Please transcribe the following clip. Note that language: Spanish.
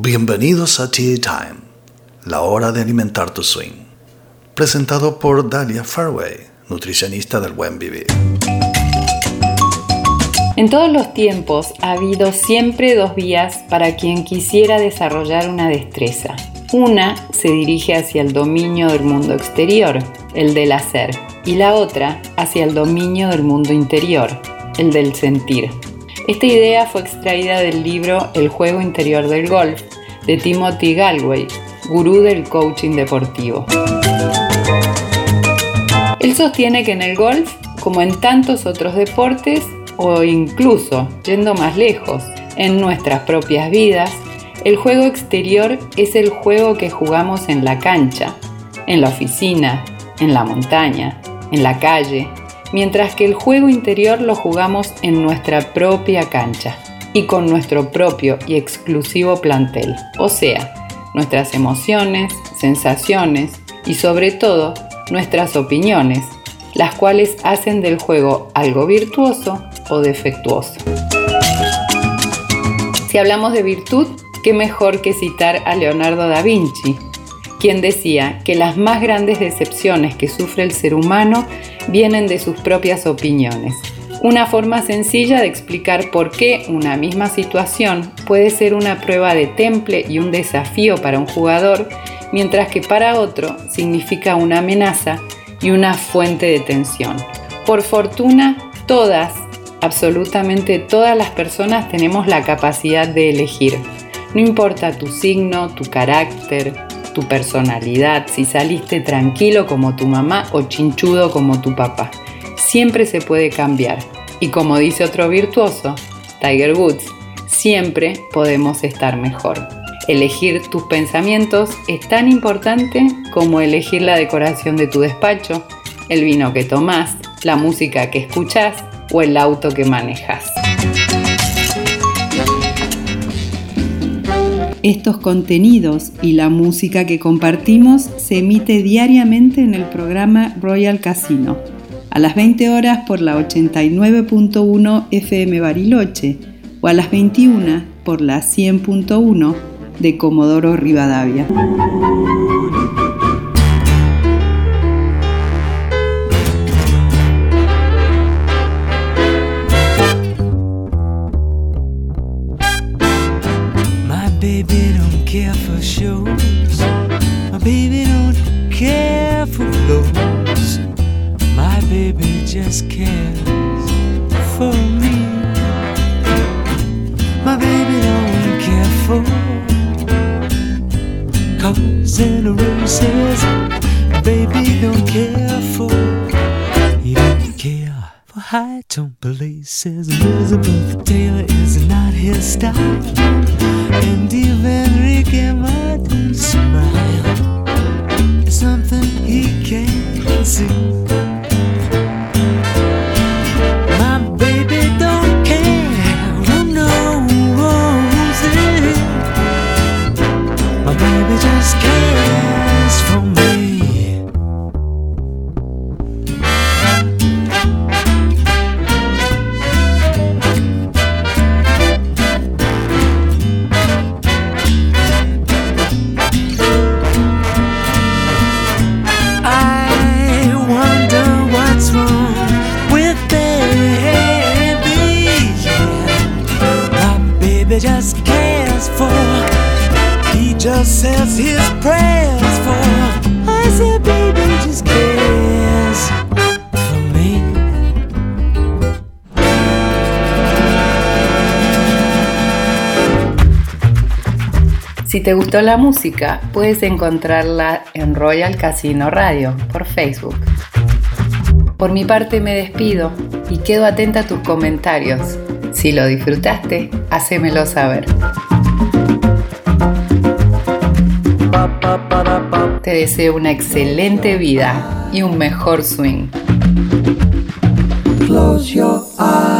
Bienvenidos a Tea Time, la hora de alimentar tu swing. Presentado por Dalia Farway, nutricionista del buen vivir. En todos los tiempos ha habido siempre dos vías para quien quisiera desarrollar una destreza. Una se dirige hacia el dominio del mundo exterior, el del hacer, y la otra hacia el dominio del mundo interior, el del sentir. Esta idea fue extraída del libro El juego interior del golf de Timothy Galway, gurú del coaching deportivo. Él sostiene que en el golf, como en tantos otros deportes, o incluso, yendo más lejos, en nuestras propias vidas, el juego exterior es el juego que jugamos en la cancha, en la oficina, en la montaña, en la calle, mientras que el juego interior lo jugamos en nuestra propia cancha y con nuestro propio y exclusivo plantel, o sea, nuestras emociones, sensaciones y sobre todo nuestras opiniones, las cuales hacen del juego algo virtuoso o defectuoso. Si hablamos de virtud, qué mejor que citar a Leonardo da Vinci, quien decía que las más grandes decepciones que sufre el ser humano vienen de sus propias opiniones. Una forma sencilla de explicar por qué una misma situación puede ser una prueba de temple y un desafío para un jugador, mientras que para otro significa una amenaza y una fuente de tensión. Por fortuna, todas, absolutamente todas las personas tenemos la capacidad de elegir. No importa tu signo, tu carácter, tu personalidad, si saliste tranquilo como tu mamá o chinchudo como tu papá. Siempre se puede cambiar. Y como dice otro virtuoso, Tiger Woods, siempre podemos estar mejor. Elegir tus pensamientos es tan importante como elegir la decoración de tu despacho, el vino que tomás, la música que escuchás o el auto que manejas. Estos contenidos y la música que compartimos se emite diariamente en el programa Royal Casino, a las 20 horas por la 89.1 FM Bariloche o a las 21 por la 100.1 de Comodoro Rivadavia. Just cares for me. My baby don't care for cars and races. Baby don't care for. He don't care for high tone places. Elizabeth Taylor is not his style, baby, just cares for me. I wonder what's wrong with baby. Baby just cares for Si te gustó la música, puedes encontrarla en Royal Casino Radio por Facebook. Por mi parte me despido y quedo atenta a tus comentarios. Si lo disfrutaste, hacémelo saber. Te deseo una excelente vida y un mejor swing. Close your eyes.